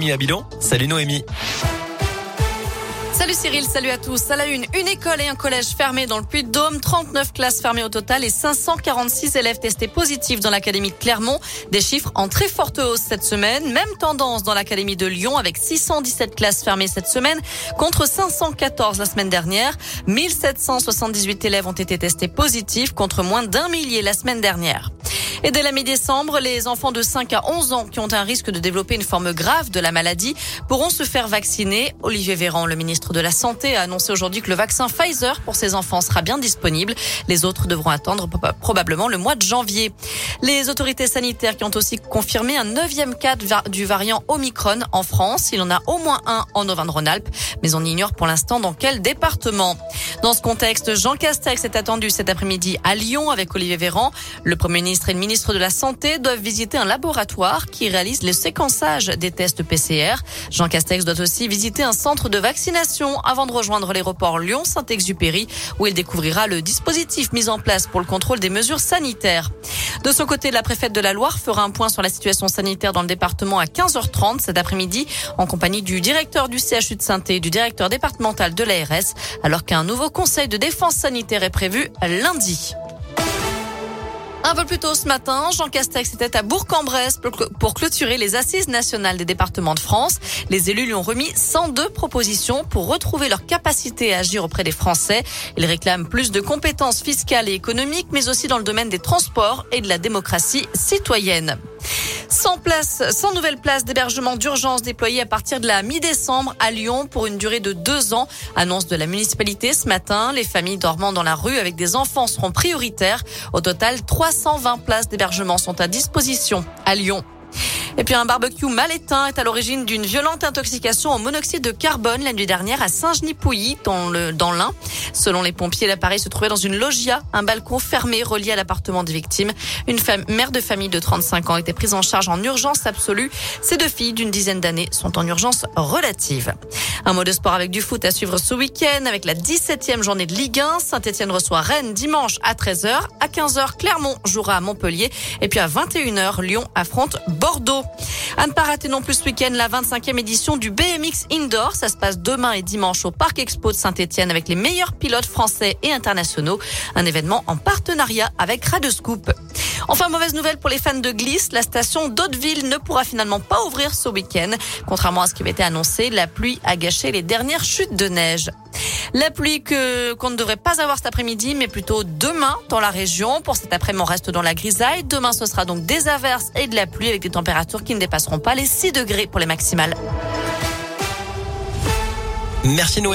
Bilan. Salut Noémie. Salut Cyril, salut à tous. À la une, une école et un collège fermés dans le Puy-de-Dôme, 39 classes fermées au total et 546 élèves testés positifs dans l'académie de Clermont. Des chiffres en très forte hausse cette semaine. Même tendance dans l'académie de Lyon avec 617 classes fermées cette semaine contre 514 la semaine dernière. 1778 élèves ont été testés positifs contre moins d'un millier la semaine dernière. Et dès la mi-décembre, les enfants de 5 à 11 ans qui ont un risque de développer une forme grave de la maladie pourront se faire vacciner. Olivier Véran, le ministre de la Santé, a annoncé aujourd'hui que le vaccin Pfizer pour ces enfants sera bien disponible. Les autres devront attendre probablement le mois de janvier. Les autorités sanitaires qui ont aussi confirmé un neuvième cas du variant Omicron en France. Il en a au moins un en Auvergne-Rhône-Alpes, mais on ignore pour l'instant dans quel département. Dans ce contexte, Jean Castex est attendu cet après-midi à Lyon avec Olivier Véran. Le Premier ministre et le ministre de la Santé doivent visiter un laboratoire qui réalise le séquençage des tests PCR. Jean Castex doit aussi visiter un centre de vaccination avant de rejoindre l'aéroport Lyon-Saint-Exupéry où il découvrira le dispositif mis en place pour le contrôle des mesures sanitaires. De son côté, la préfète de la Loire fera un point sur la situation sanitaire dans le département à 15h30 cet après-midi en compagnie du directeur du CHU de saint et du directeur départemental de l'ARS alors qu'un nouveau conseil de défense sanitaire est prévu lundi. Un peu plus tôt ce matin, Jean Castex était à Bourg-en-Bresse pour clôturer les assises nationales des départements de France. Les élus lui ont remis 102 propositions pour retrouver leur capacité à agir auprès des Français. Ils réclament plus de compétences fiscales et économiques, mais aussi dans le domaine des transports et de la démocratie citoyenne. 100 places, 100 nouvelles places d'hébergement d'urgence déployées à partir de la mi-décembre à Lyon pour une durée de deux ans. Annonce de la municipalité ce matin. Les familles dormant dans la rue avec des enfants seront prioritaires. Au total, 320 places d'hébergement sont à disposition à Lyon. Et puis un barbecue mal éteint est à l'origine d'une violente intoxication au monoxyde de carbone la nuit dernière à Saint-Genis-Pouilly dans le dans l'Ain. Selon les pompiers, l'appareil se trouvait dans une loggia, un balcon fermé relié à l'appartement des victimes. Une femme, mère de famille de 35 ans était prise en charge en urgence absolue. Ses deux filles d'une dizaine d'années sont en urgence relative. Un mot de sport avec du foot à suivre ce week-end avec la 17e journée de Ligue 1. Saint-Etienne reçoit Rennes dimanche à 13h. À 15h, Clermont jouera à Montpellier. Et puis à 21h, Lyon affronte Bordeaux. À ne pas rater non plus ce week-end la 25e édition du BMX Indoor. Ça se passe demain et dimanche au Parc Expo de Saint-Etienne avec les meilleurs pilotes français et internationaux. Un événement en partenariat avec Radescoop. Enfin, mauvaise nouvelle pour les fans de glisse, la station d'Hauteville ne pourra finalement pas ouvrir ce week-end. Contrairement à ce qui avait été annoncé, la pluie a gâché les dernières chutes de neige. La pluie qu'on ne devrait pas avoir cet après-midi, mais plutôt demain dans la région. Pour cet après-midi, on reste dans la grisaille. Demain, ce sera donc des averses et de la pluie avec des températures qui ne dépasseront pas les 6 degrés pour les maximales. Merci Noé.